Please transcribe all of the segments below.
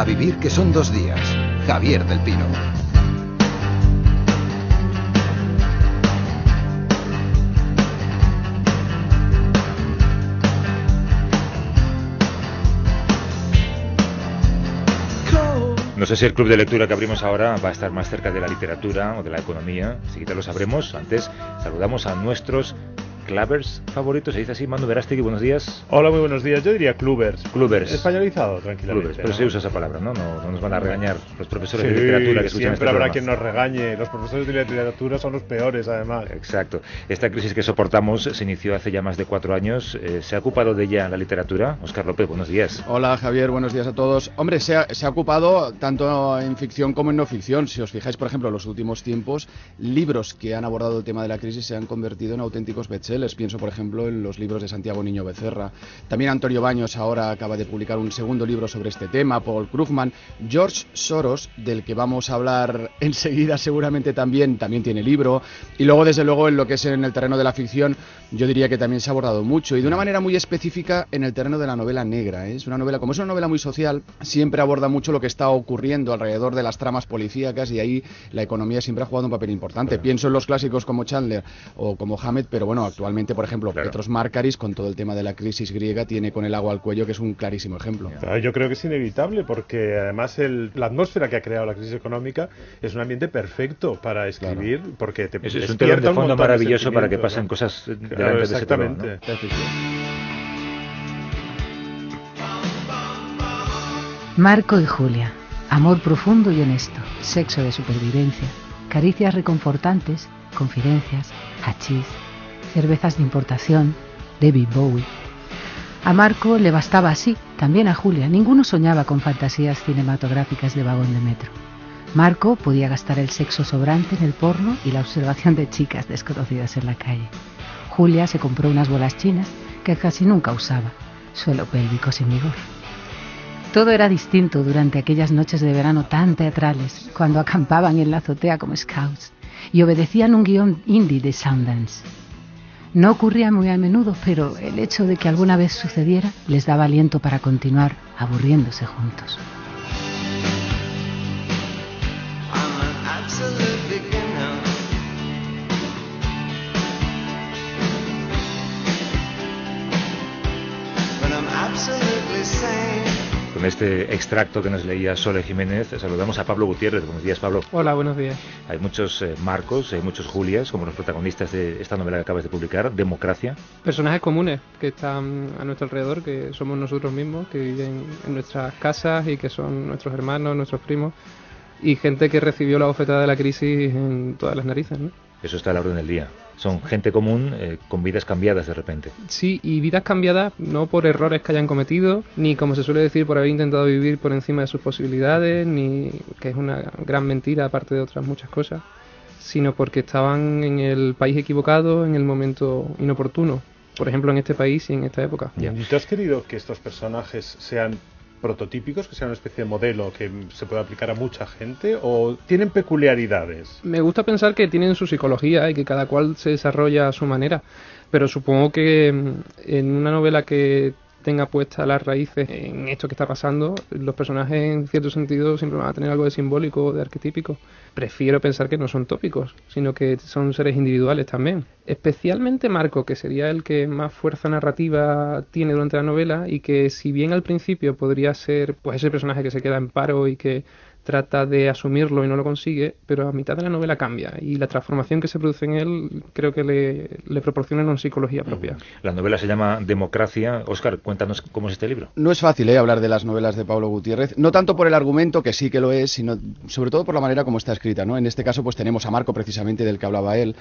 A vivir que son dos días. Javier del Pino. No sé si el club de lectura que abrimos ahora va a estar más cerca de la literatura o de la economía, así que lo sabremos. Antes saludamos a nuestros clavers favoritos, se dice así, Manu Verástegui, buenos días. Hola, muy buenos días. Yo diría clubers. Clubers. Españolizado, tranquilamente. Clubers, pero ¿no? se usa esa palabra, ¿no? ¿no? no nos van a regañar los profesores Sí, de literatura que escuchan siempre este habrá programa. quien nos regañe. Los profesores de literatura son los peores, además. Exacto. Esta crisis que soportamos se inició hace ya más de cuatro años. Eh, ¿Se ha ocupado de ella la literatura? Oscar López, buenos días. Hola Javier, buenos días a todos. Hombre, se ha, se ha ocupado tanto en ficción como en no ficción. Si os fijáis, por ejemplo, en los últimos tiempos, libros que han abordado el tema de la crisis se han convertido en auténticos bestsellers. Pienso, por ejemplo, en los libros de Santiago Niño Becerra. También Antonio Baños ahora acaba de publicar un segundo libro sobre este tema, Paul Krugman. George Soros, del que vamos a hablar enseguida seguramente también, también tiene libro. Y luego, desde luego, en lo que es en el terreno de la ficción, yo diría que también se ha abordado mucho y de una manera muy específica en el terreno de la novela negra. ¿eh? Es una novela, como es una novela muy social, siempre aborda mucho lo que está ocurriendo alrededor de las tramas policíacas y ahí la economía siempre ha jugado un papel importante. Pienso en los clásicos como Chandler o como Hammett, pero bueno, actualmente, por ejemplo, Claro. Petros Markaris, con todo el tema de la crisis griega, tiene con el agua al cuello, que es un clarísimo ejemplo. Ah, Yo creo que es inevitable porque además el- la atmósfera que ha creado la crisis económica es un ambiente perfecto para escribir porque te Es, es un telón de un fondo maravilloso para que pasen ¿no? cosas delante Claro, de ese telón, exactamente. ¿no? Marco y Julia. Amor profundo y honesto. Sexo de supervivencia. Caricias reconfortantes. Confidencias. Hachís. Cervezas de importación. David Bowie. A Marco le bastaba así, también a Julia. Ninguno soñaba con fantasías cinematográficas de vagón de metro. Marco podía gastar el sexo sobrante en el porno y la observación de chicas desconocidas en la calle. Julia se compró unas bolas chinas que casi nunca usaba, suelo pélvico sin vigor. Todo era distinto durante aquellas noches de verano tan teatrales, cuando acampaban en la azotea como scouts y obedecían un guion indie de Sundance. No ocurría muy a menudo, pero el hecho de que alguna vez sucediera les daba aliento para continuar aburriéndose juntos. Con este extracto que nos leía Sole Jiménez, saludamos a Pablo Gutiérrez. Buenos días, Pablo. Hola, buenos días. Hay muchos eh, Marcos, hay muchos Julias, como los protagonistas de esta novela que acabas de publicar, Democracia. Personajes comunes que están a nuestro alrededor, que somos nosotros mismos, que viven en nuestras casas y que son nuestros hermanos, nuestros primos, y gente que recibió la bofetada de la crisis en todas las narices, ¿no? Eso está a la orden del día. Son gente común eh, con vidas cambiadas de repente. Sí, y vidas cambiadas no por errores que hayan cometido, ni como se suele decir, por haber intentado vivir por encima de sus posibilidades, ni que es una gran mentira, aparte de otras muchas cosas, sino porque estaban en el país equivocado, en el momento inoportuno. Por ejemplo, en este país y en esta época. Ya. ¿Y tú has querido que estos personajes sean prototípicos, que sean una especie de modelo que se pueda aplicar a mucha gente o tienen peculiaridades? Me gusta pensar que tienen su psicología y que cada cual se desarrolla a su manera, pero supongo que mm, en una novela que tenga puestas las raíces en esto que está pasando, los personajes en cierto sentido siempre van a tener algo de simbólico de arquetípico. Prefiero pensar que no son tópicos, sino que son seres individuales también. Especialmente Marco, que sería el que más fuerza narrativa tiene durante la novela y que si bien al principio podría ser pues ese personaje que se queda en paro y que trata de asumirlo y no lo consigue, pero a mitad de la novela cambia y la transformación que se produce en él creo que le, le proporciona una psicología propia. La novela se llama Democracia. Oscar, cuéntanos cómo es este libro. No es fácil ¿eh? hablar de las novelas de Pablo Gutiérrez, no tanto por el argumento, que sí que lo es, sino sobre todo por la manera como está escrita. ¿no? En este caso pues tenemos a Marco precisamente del que hablaba él,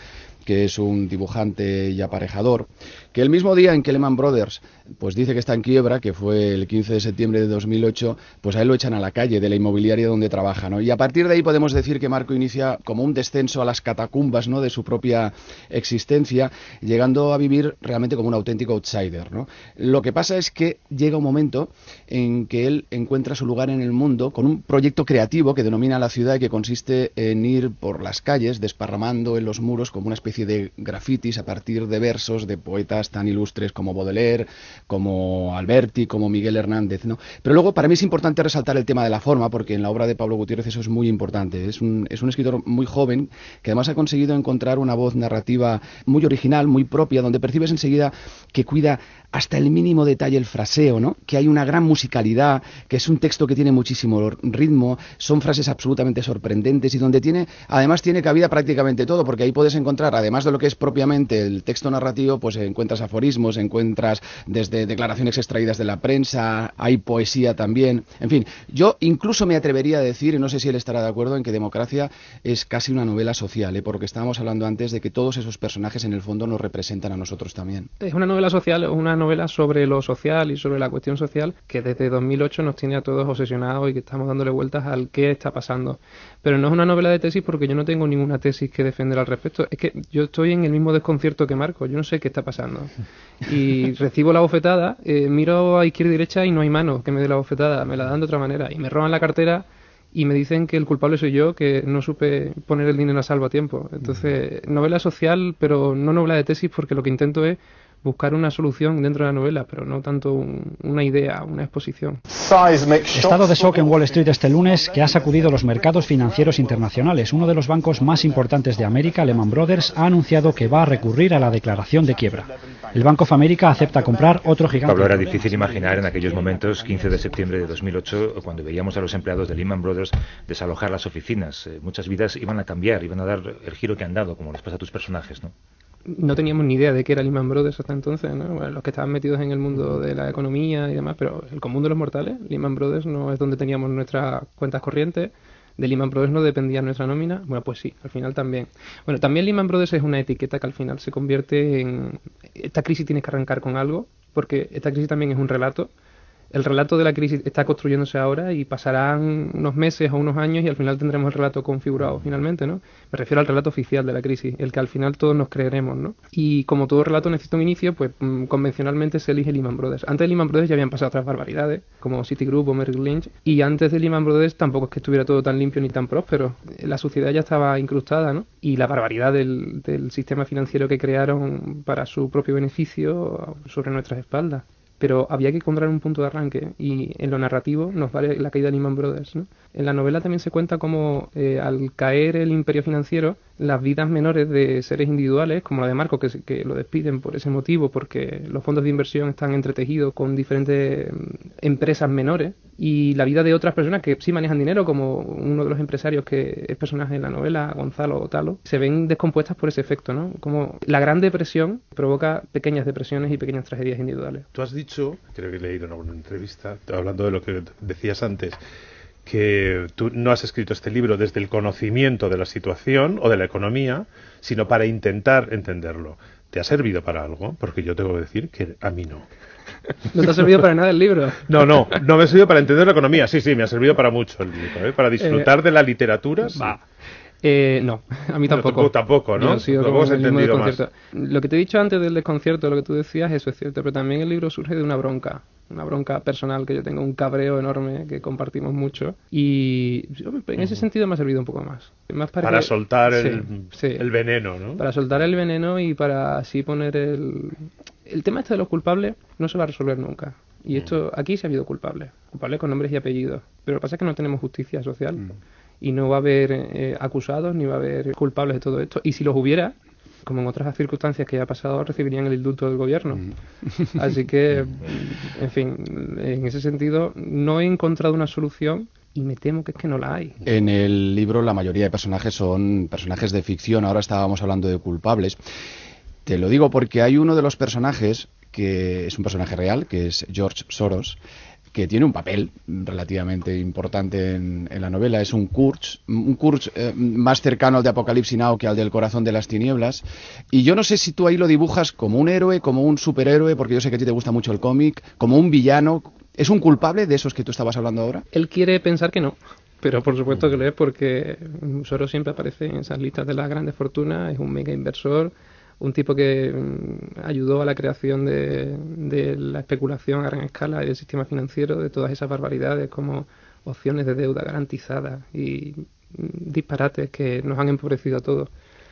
que es un dibujante y aparejador, que el mismo día en que Lehman Brothers pues dice que está en quiebra, que fue el 15 de septiembre de 2008, pues a él lo echan a la calle de la inmobiliaria donde trabaja. Y a partir de ahí podemos decir que Marco inicia como un descenso a las catacumbas ¿no? de su propia existencia, llegando a vivir realmente como un auténtico outsider. ¿no? Lo que pasa es que llega un momento en que él encuentra su lugar en el mundo con un proyecto creativo que denomina la ciudad y que consiste en ir por las calles desparramando en los muros como una especie de grafitis a partir de versos de poetas tan ilustres como Baudelaire, como Alberti, como Miguel Hernández. ¿no? Pero luego, para mí es importante resaltar el tema de la forma, porque en la obra de Pablo Gutiérrez eso es muy importante. Es un, es un escritor muy joven que además ha conseguido encontrar una voz narrativa muy original, muy propia, donde percibes enseguida que cuida hasta el mínimo detalle el fraseo, ¿no? Que hay una gran musicalidad, que es un texto que tiene muchísimo ritmo, son frases absolutamente sorprendentes y donde tiene, además tiene cabida prácticamente todo, porque ahí puedes encontrar, además de lo que es propiamente el texto narrativo, pues encuentras aforismos, encuentras desde declaraciones extraídas de la prensa, hay poesía también, en fin, yo incluso me atrevería a decir, y no sé si él estará de acuerdo, en que Democracia es casi una novela social, ¿eh? porque estábamos hablando antes de que todos esos personajes en el fondo nos representan a nosotros también. Es una novela social, una novela sobre lo social y sobre la cuestión social que desde 2008 nos tiene a todos obsesionados y que estamos dándole vueltas al qué está pasando. Pero no es una novela de tesis porque yo no tengo ninguna tesis que defender al respecto. Es que yo estoy en el mismo desconcierto que Marco, yo no sé qué está pasando. Y recibo la bofetada, eh, miro a izquierda y derecha y no hay mano que me dé la bofetada, me la dan de otra manera. Y me roban la cartera y me dicen que el culpable soy yo, que no supe poner el dinero a salvo a tiempo. Entonces, novela social, pero no novela de tesis porque lo que intento es buscar una solución dentro de la novela, pero no tanto una idea, una exposición. Estado de shock en Wall Street este lunes que ha sacudido los mercados financieros internacionales. Uno de los bancos más importantes de América, Lehman Brothers, ha anunciado que va a recurrir a la declaración de quiebra. El Banco of America acepta comprar otro gigante. Pablo, era difícil imaginar en aquellos momentos, 15 de septiembre de 2008, cuando veíamos a los empleados de Lehman Brothers desalojar las oficinas. Eh, muchas vidas iban a cambiar, iban a dar el giro que han dado, como les pasa a tus personajes, ¿no? No teníamos ni idea de qué era Lehman Brothers hasta entonces, ¿no? los que estaban metidos en el mundo de la economía y demás, pero el común de los mortales, Lehman Brothers no es donde teníamos nuestras cuentas corrientes, de Lehman Brothers no dependía nuestra nómina, bueno, pues sí, al final también. Bueno, también Lehman Brothers es una etiqueta que al final se convierte en... Esta crisis tiene que arrancar con algo, porque esta crisis también es un relato, el relato de la crisis está construyéndose ahora y pasarán unos meses o unos años y al final tendremos el relato configurado finalmente, ¿no? Me refiero al relato oficial de la crisis, el que al final todos nos creeremos, ¿no? Y como todo relato necesita un inicio, pues mm, convencionalmente se elige Lehman Brothers. Antes de Lehman Brothers ya habían pasado otras barbaridades, como Citigroup o Merrill Lynch, y antes de Lehman Brothers tampoco es que estuviera todo tan limpio ni tan próspero. La sociedad ya estaba incrustada, ¿no? Y la barbaridad del, del sistema financiero que crearon para su propio beneficio sobre nuestras espaldas pero había que encontrar un punto de arranque y en lo narrativo nos vale la caída de Lehman Brothers. ¿no? En la novela también se cuenta cómo eh, al caer el imperio financiero, las vidas menores de seres individuales, como la de Marco, que, que lo despiden por ese motivo, porque los fondos de inversión están entretejidos con diferentes mm, empresas menores, y la vida de otras personas que sí manejan dinero, como uno de los empresarios que es personaje en la novela, Gonzalo Talo, se ven descompuestas por ese efecto, ¿no? Como la gran depresión provoca pequeñas depresiones y pequeñas tragedias individuales. Tú has dicho, creo que he leído en alguna entrevista, hablando de lo que decías antes, que tú no has escrito este libro desde el conocimiento de la situación o de la economía, sino para intentar entenderlo. ¿Te ha servido para algo? Porque yo tengo que decir que a mí no. ¿No te ha servido para nada el libro? No, no, no me ha servido para entender la economía. Sí, sí, me ha servido para mucho el libro. ¿eh? Para disfrutar de la literatura. Eh, no, a mí tampoco. tampoco, ¿no? Lo que te he dicho antes del desconcierto, lo que tú decías, eso es cierto, pero también el libro surge de una bronca, una bronca personal que yo tengo, un cabreo enorme que compartimos mucho y en ese sentido me ha servido un poco más. más para, soltar el, el, veneno, ¿no? Para soltar el veneno y para así poner el... El tema este de los culpables no se va a resolver nunca. Y esto, aquí se ha habido culpables, culpables con nombres y apellidos. Pero lo que pasa es que no tenemos justicia social y no va a haber eh, acusados ni va a haber culpables de todo esto. Y si los hubiera, como en otras circunstancias que ya ha pasado, recibirían el indulto del gobierno. Mm. Así que, en fin, en ese sentido, no he encontrado una solución y me temo que es que no la hay. En el libro la mayoría de personajes son personajes de ficción, ahora estábamos hablando de culpables. Te lo digo porque hay uno de los personajes que es un personaje real, que es George Soros, que tiene un papel relativamente importante en, la novela. Es un Kurz, un Kurz eh, más cercano al de Apocalipsis Now que al del Corazón de las Tinieblas. Y yo no sé si tú ahí lo dibujas como un héroe, como un superhéroe, porque yo sé que a ti te gusta mucho el cómic, como un villano. ¿Es un culpable de esos que tú estabas hablando ahora? Él quiere pensar que no. Pero por supuesto que lo es porque Soros siempre aparece en esas listas de las grandes fortunas, es un mega inversor, un tipo que mm, ayudó a la creación de, la especulación a gran escala y del sistema financiero, de todas esas barbaridades como opciones de deuda garantizada y mm, disparates que nos han empobrecido a todos.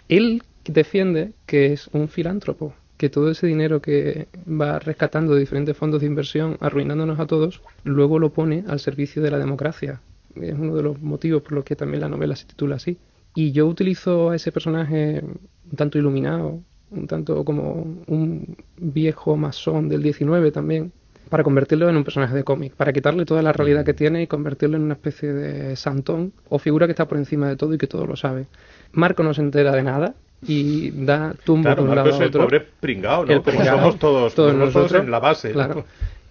Él defiende que es un filántropo, que todo ese dinero que va rescatando diferentes fondos de inversión, arruinándonos a todos, luego lo pone al servicio de la democracia. Es uno de los motivos por los que también la novela se titula así. Y yo utilizo a ese personaje un tanto iluminado, un tanto como un viejo masón del 19 también, para convertirlo en un personaje de cómic, para quitarle toda la realidad que tiene y convertirlo en una especie de santón o figura que está por encima de todo y que todo lo sabe. Marco no se entera de nada y da tumbo Claro, un Marco lado es el otro. pobre pringao, ¿no? El Como pringao, somos todos, todos nosotros nosotros, en la base. ¿no?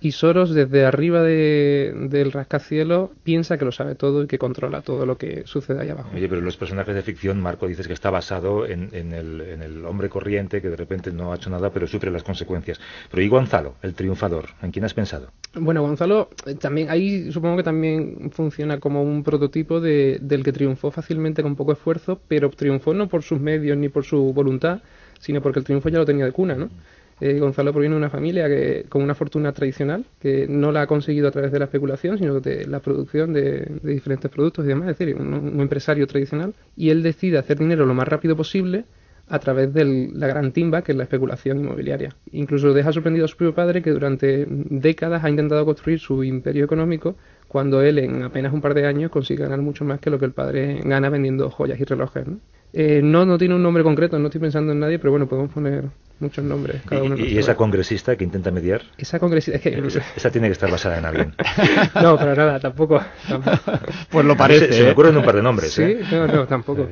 Y Soros, desde arriba de- del rascacielos, piensa que lo sabe todo y que controla todo lo que sucede ahí abajo. Oye, pero los personajes de ficción, Marco, dices que está basado en, en el, en el hombre corriente que de repente no ha hecho nada, pero sufre las consecuencias. Pero ¿y Gonzalo, el triunfador? ¿En quién has pensado? Bueno, Gonzalo, eh, también ahí supongo que también funciona como un prototipo de, del que triunfó fácilmente con poco esfuerzo, pero triunfó no por sus medios ni por su voluntad, sino porque el triunfo ya lo tenía de cuna, ¿no? Eh, Gonzalo proviene de una familia que con una fortuna tradicional, que no la ha conseguido a través de la especulación, sino de la producción de, diferentes productos y demás, es decir, un, empresario tradicional, y él decide hacer dinero lo más rápido posible a través de la gran timba que es la especulación inmobiliaria. Incluso deja sorprendido a su propio padre que durante décadas ha intentado construir su imperio económico cuando él en apenas un par de años consigue ganar mucho más que lo que el padre gana vendiendo joyas y relojes. Eh, no, no tiene un nombre concreto, no estoy pensando en nadie, pero bueno, podemos poner muchos nombres. Cada uno ¿Y, y esa congresista que intenta mediar? Esa congresista, es que... Esa, esa tiene que estar basada en alguien. no, para nada, tampoco. tampoco. Pues lo Se, parece. se me ¿eh? ocurren un par de nombres. Sí, ¿eh? no, no, tampoco.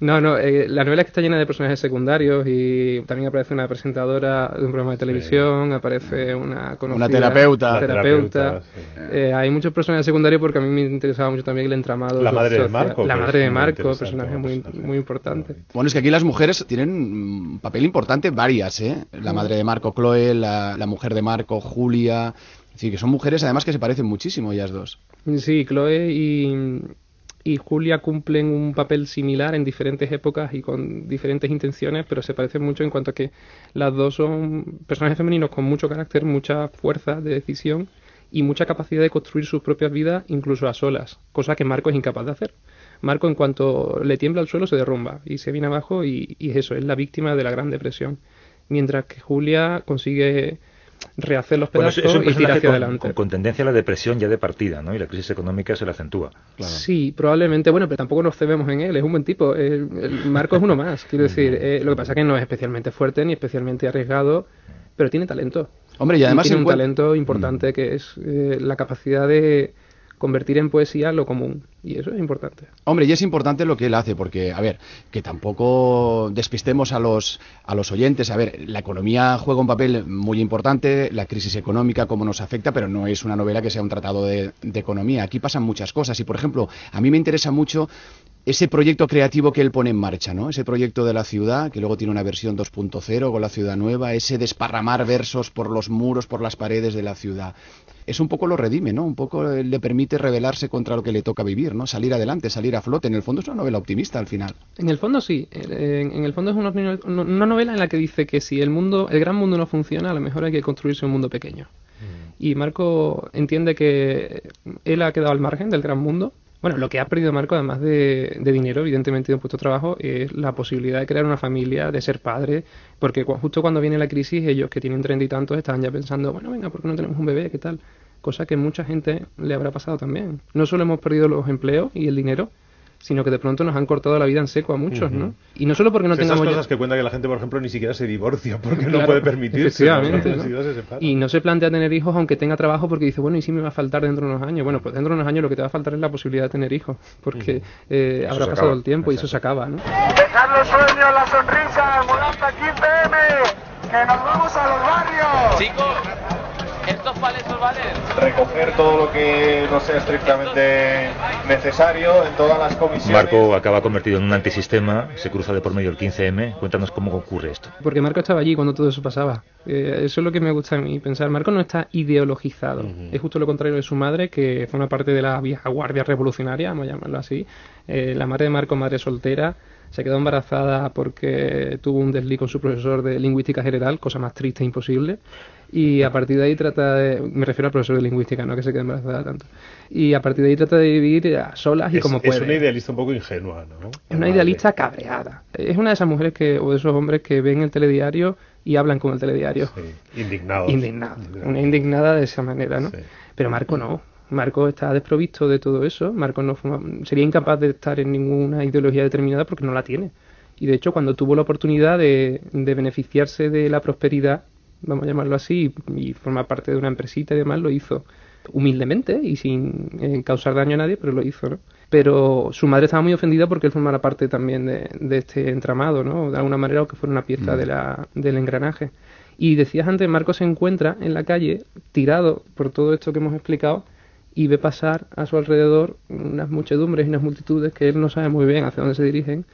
No, no, eh, la novela es que está llena de personajes secundarios y también aparece una presentadora de un programa de televisión, aparece una conocida... Una terapeuta. La terapeuta. terapeuta, sí. Eh, hay muchos personajes secundarios porque a mí me interesaba mucho también el entramado. La madre de. Marco, La madre de Marco, personaje un muy, personaje. muy importante. Bueno, es que aquí las mujeres tienen un papel importante, varias, ¿eh? La madre de Marco, Chloe, la, la mujer de Marco, Julia. Es decir, que son mujeres además que se parecen muchísimo ellas dos. Sí, Chloe y, y Julia cumplen un papel similar en diferentes épocas y con diferentes intenciones, pero se parecen mucho en cuanto a que las dos son personajes femeninos con mucho carácter, mucha fuerza de decisión y mucha capacidad de construir sus propias vidas incluso a solas, cosa que Marco es incapaz de hacer. Marco en cuanto le tiembla el suelo se derrumba y se viene abajo y, y es eso, es la víctima de la Gran Depresión. Mientras que Julia consigue rehacer los Bueno, es, pedazos y tirar hacia con, adelante. con- con tendencia a la depresión ya de partida, ¿no? Y la crisis económica se la acentúa. Sí, probablemente, bueno, pero tampoco nos cebemos en él, es un buen tipo. El, el Marco es uno más, quiero decir. eh, lo que pasa es que no es especialmente fuerte ni especialmente arriesgado, pero tiene talento. Hombre, y además tiene un talento importante que es eh, la capacidad de convertir en poesía lo común, y eso es importante. Hombre, y es importante lo que él hace, porque, a ver, que tampoco despistemos a los, a los oyentes. A ver, la economía juega un papel muy importante, la crisis económica, cómo nos afecta, pero no es una novela que sea un tratado de, de economía. Aquí pasan muchas cosas. Y, por ejemplo, a mí me interesa mucho ese proyecto creativo que él pone en marcha, ¿no? Ese proyecto de la ciudad, que luego tiene una versión 2.0 con la ciudad nueva, ese desparramar versos por los muros, por las paredes de la ciudad. Es un poco lo redime, ¿no? Un poco eh, le permite rebelarse contra lo que le toca vivir, ¿no? Salir adelante, salir a flote. En el fondo es una novela optimista al final. En el fondo sí, en, el fondo es una, novela en la que dice que si el mundo, el gran mundo no funciona, a lo mejor hay que construirse un mundo pequeño. Y Marco entiende que él ha quedado al margen del gran mundo. Bueno, lo que ha perdido Marco, además de, dinero, evidentemente, de un puesto de trabajo, es la posibilidad de crear una familia, de ser padre, porque justo cuando viene la crisis, ellos que tienen treinta y tantos estaban ya pensando, bueno, venga, ¿por qué no tenemos un bebé? ¿Qué tal? Cosa que mucha gente le habrá pasado también. No solo hemos perdido los empleos y el dinero, sino que de pronto nos han cortado la vida en seco a muchos, ¿no? Y no solo porque no Esas tengamos ya- cosas que cuenta que la gente, por ejemplo, ni siquiera se divorcia porque no Claro, puede permitirse. efectivamente, ¿no? ¿no? Se. Y no se plantea tener hijos aunque tenga trabajo porque dice, bueno, ¿y si me va a faltar dentro de unos años? Bueno, pues dentro de unos años lo que te va a faltar es la posibilidad de tener hijos, porque eh, Eso habrá se pasado acaba. el tiempo y eso Exacto. se acaba, ¿no? Dejar los sueños, la sonrisa, Mulanta 15M, que nos vamos a los barrios. Chicos, ¿estos vales os valen? recoger todo lo que no sea estrictamente necesario en todas las comisiones. Marco acaba convertido en un antisistema, se cruza de por medio el 15M. Cuéntanos cómo ocurre esto. Porque Marco estaba allí cuando todo eso pasaba. Eh, eso es lo que me gusta a mí pensar. Marco no está ideologizado. Es justo lo contrario de su madre, que fue una parte de la vieja guardia revolucionaria, vamos a llamarlo así. Eh, la madre de Marco, madre soltera, se quedó embarazada porque tuvo un desliz con su profesor de lingüística general, cosa más triste e imposible. Y a partir de ahí trata de. Me refiero al profesor de lingüística, no que se quede embarazada tanto. Y a partir de ahí trata de vivir a solas y es, como es puede. una idealista un poco ingenua, ¿no? Es una idealista cabreada. Es una de esas mujeres que, o de esos hombres que ven el telediario y hablan con el telediario. Sí, indignados. Indignada. Una indignada de esa manera, ¿no? Sí. Pero Marco no. Marco está desprovisto de todo eso. Marco no sería incapaz de estar en ninguna ideología determinada porque no la tiene. Y de hecho, cuando tuvo la oportunidad de, de beneficiarse de la prosperidad, vamos a llamarlo así, y, y formar parte de una empresita y demás, lo hizo humildemente y sin eh, causar daño a nadie, pero lo hizo, ¿no? Pero su madre estaba muy ofendida porque él formara parte también de, de este entramado, ¿no? De alguna manera, o que fuera una pieza de la, del engranaje. Y decías antes, Marco se encuentra en la calle, tirado por todo esto que hemos explicado, y ve pasar a su alrededor unas muchedumbres y unas multitudes que él no sabe muy bien hacia dónde se dirigen,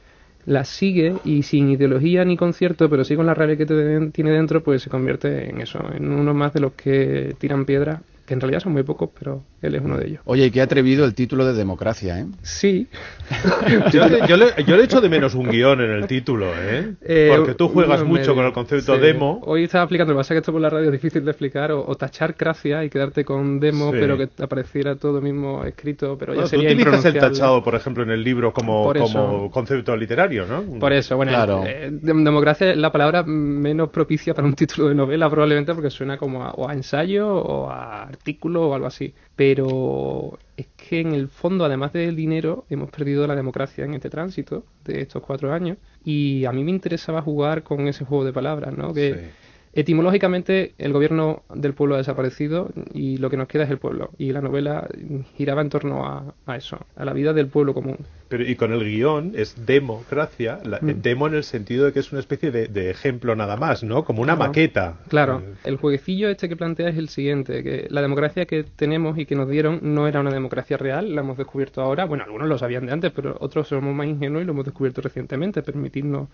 las sigue y sin ideología ni concierto, pero sí con la rabia que tiene dentro, pues se convierte en eso, en uno más de los que tiran piedra, que en realidad son muy pocos, pero él es uno de ellos. Oye, y qué atrevido el título de democracia, ¿eh? Sí. Yo, le- yo le, yo le echo de menos un guion en el título, ¿eh? Eh, Porque tú juegas mucho me- con el concepto sí. demo. Hoy estaba explicando, lo que pasa es que esto por la radio es difícil de explicar, o, o tachar gracia y quedarte con demo, Sí. pero que te apareciera todo mismo escrito, pero ya Bueno, tú sería utilizas el tachado, por ejemplo, en el libro como, eso. como concepto literario, ¿no? Por eso, bueno, Claro. eh, dem- democracia es la palabra menos propicia para un título de novela, probablemente porque suena como a, o a ensayo o a artículo o algo así. Pero es que en el fondo, además del dinero, hemos perdido la democracia en este tránsito de estos cuatro años. Y a mí me interesaba jugar con ese juego de palabras, ¿no? Que. Etimológicamente el gobierno del pueblo ha desaparecido y lo que nos queda es el pueblo. Y la novela giraba en torno a, a eso, a la vida del pueblo común. Pero, y con el guion es democracia, la- Mm. demo en el sentido de que es una especie de, de ejemplo nada más, ¿no? Como una Claro. maqueta. Claro, Eh, el jueguecillo este que plantea es el siguiente, que la democracia que tenemos y que nos dieron no era una democracia real, la hemos descubierto ahora, bueno, algunos lo sabían de antes, pero otros somos más ingenuos y lo hemos descubierto recientemente, permitirnos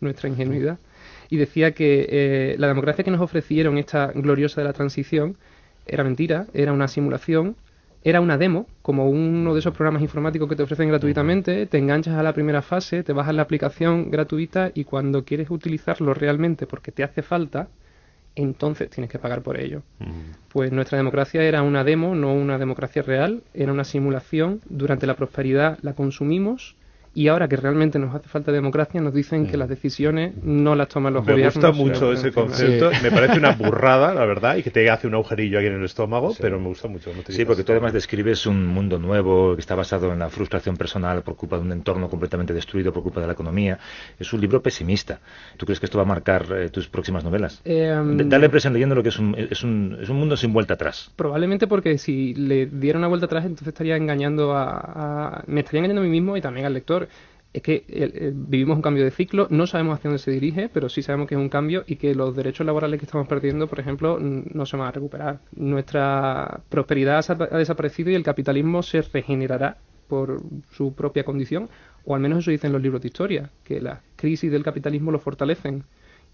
nuestra ingenuidad. Y decía que eh, la democracia que nos ofrecieron, esta gloriosa de la transición, era mentira, era una simulación, era una demo, como uno de esos programas informáticos que te ofrecen gratuitamente, te enganchas a la primera fase, te bajas la aplicación gratuita y cuando quieres utilizarlo realmente porque te hace falta, entonces tienes que pagar por ello. Pues nuestra democracia era una demo, no una democracia real, era una simulación, durante la prosperidad la consumimos y ahora que realmente nos hace falta democracia nos dicen que las decisiones no las toman los Me gobiernos. gusta sino mucho ese encima- concepto. Sí. Me parece una burrada, la verdad, y que te hace un agujerillo aquí en el estómago, pero me gusta mucho. cómo Sí, porque tú además describes un mundo nuevo que está basado en la frustración personal por culpa de un entorno completamente destruido por culpa de la economía. Es un libro pesimista. ¿Tú crees que esto va a marcar eh, tus próximas novelas? Eh, Da la impresión leyendo lo que es un, es, un, es un mundo sin vuelta atrás. Probablemente porque si le diera una vuelta atrás, entonces estaría engañando a, a- me estaría engañando a mí mismo y también al lector. Es que eh, eh, vivimos un cambio de ciclo, no sabemos hacia dónde se dirige, pero sí sabemos que es un cambio y que los derechos laborales que estamos perdiendo, por ejemplo, no se van a recuperar. Nuestra prosperidad ha desaparecido y el capitalismo se regenerará por su propia condición, o al menos eso dicen los libros de historia, que las crisis del capitalismo lo fortalecen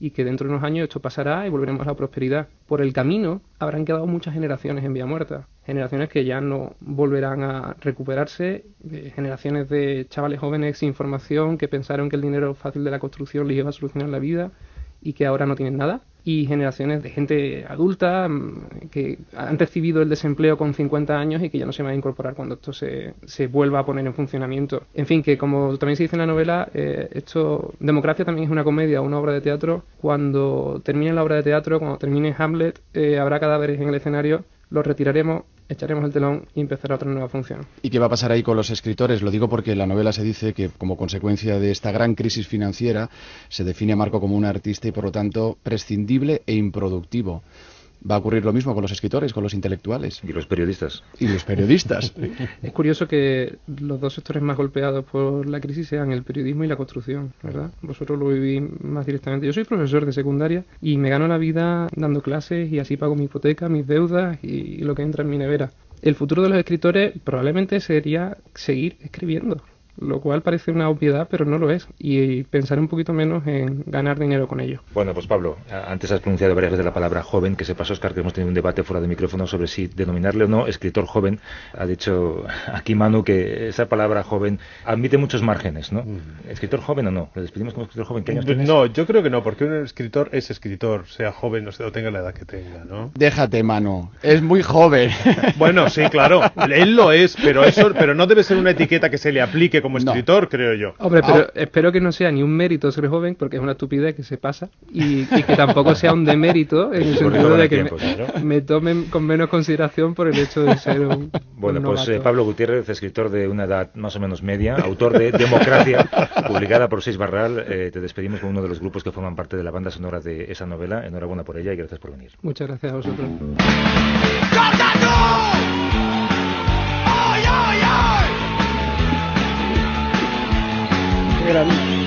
y que dentro de unos años esto pasará y volveremos a la prosperidad. Por el camino habrán quedado muchas generaciones en vía muerta, generaciones que ya no volverán a recuperarse, generaciones de chavales jóvenes sin formación que pensaron que el dinero fácil de la construcción les iba a solucionar la vida y que ahora no tienen nada. Y generaciones de gente adulta mm, que han recibido el desempleo con 50 años y que ya no se van a incorporar cuando esto se, se vuelva a poner en funcionamiento. En fin, que como también se dice en la novela, eh, esto Democracia también es una comedia, una obra de teatro. Cuando termine la obra de teatro, cuando termine Hamlet, eh, habrá cadáveres en el escenario, los retiraremos, echaremos el telón y empezará otra nueva función. ¿Y qué va a pasar ahí con los escritores? Lo digo porque en la novela se dice que como consecuencia de esta gran crisis financiera se define a Marco como un artista y por lo tanto prescindible e improductivo. Va a ocurrir lo mismo con los escritores, con los intelectuales Y los periodistas. y los periodistas. Es curioso que los dos sectores más golpeados por la crisis sean el periodismo y la construcción, ¿verdad? Vosotros lo vivís más directamente. Yo soy profesor de secundaria y me gano la vida dando clases y así pago mi hipoteca, mis deudas y lo que entra en mi nevera. El futuro de los escritores probablemente sería seguir escribiendo. Lo cual parece una obviedad, pero no lo es, y pensar un poquito menos en ganar dinero con ello. Bueno, pues Pablo, antes has pronunciado varias veces la palabra joven, que sepas, Oscar, que hemos tenido un debate fuera de micrófono sobre si denominarle o no escritor joven. Ha dicho aquí Manu que esa palabra joven admite muchos márgenes, ¿no? Mm. ¿Escritor joven o no? ¿Le despedimos como escritor joven? ¿Qué años tienes? No, yo creo que no, porque un escritor es escritor, sea joven o, sea, o tenga la edad que tenga, ¿no? Déjate, mano. Es muy joven. Bueno, sí, claro. Él lo es, pero eso, pero no debe ser una etiqueta que se le aplique como escritor, creo yo. Hombre, pero espero que no sea ni un mérito ser joven, porque es una estupidez que se pasa, y, y que tampoco sea un demérito en el sentido de que tiempo, me, claro. me tomen con menos consideración por el hecho de ser un. Bueno, un pues eh, Pablo Gutiérrez, escritor de una edad más o menos media, autor de Democracia, publicada por Seis Barral, eh, te despedimos con uno de los grupos que forman parte de la banda sonora de esa novela. Enhorabuena por ella y gracias por venir. Muchas gracias a vosotros. Gracias.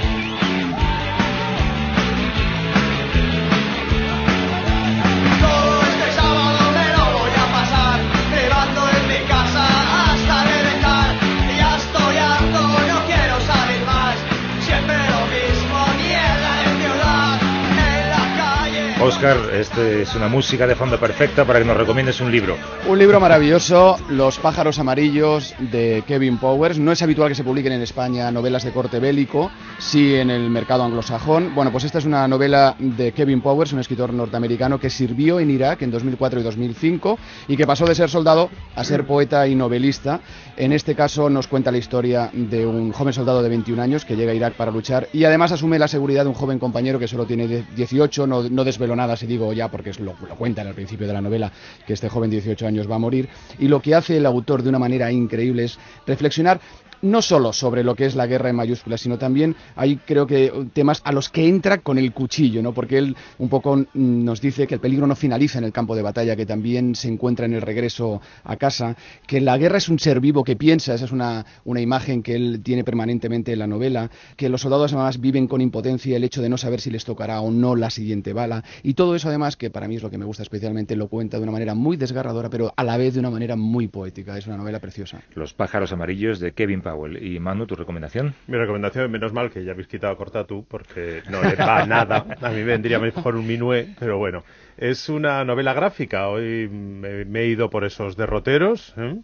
Oscar, este es una música de fondo perfecta para que nos recomiendes un libro. Un libro maravilloso, Los pájaros amarillos de Kevin Powers. No es habitual que se publiquen en España novelas de corte bélico, sí en el mercado anglosajón. Bueno, pues esta es una novela de Kevin Powers, un escritor norteamericano que sirvió en Irak en 2004 y 2005 y que pasó de ser soldado a ser poeta y novelista. En este caso nos cuenta la historia de un joven soldado de 21 años que llega a Irak para luchar y además asume la seguridad de un joven compañero que solo tiene 18, no, no desvelo nada si digo ya porque es lo, lo en el principio de la novela que este joven de 18 años va a morir y lo que hace el autor de una manera increíble es reflexionar no solo sobre lo que es la guerra en mayúsculas, sino también hay creo que temas a los que entra con el cuchillo, ¿no? Porque él un poco mm, nos dice que el peligro no finaliza en el campo de batalla, que también se encuentra en el regreso a casa, que la guerra es un ser vivo que piensa, esa es una, una imagen que él tiene permanentemente en la novela, que los soldados además viven con impotencia el hecho de no saber si les tocará o no la siguiente bala, y todo eso además, que para mí es lo que me gusta especialmente, lo cuenta de una manera muy desgarradora, pero a la vez de una manera muy poética, es una novela preciosa. Los pájaros amarillos de Kevin Y Manu, ¿tu recomendación? Mi recomendación, menos mal que ya habéis quitado a Cortatu, porque no le va nada. A mí vendría mejor un minué, pero bueno. Es una novela gráfica. Hoy me, he ido por esos derroteros, ¿eh?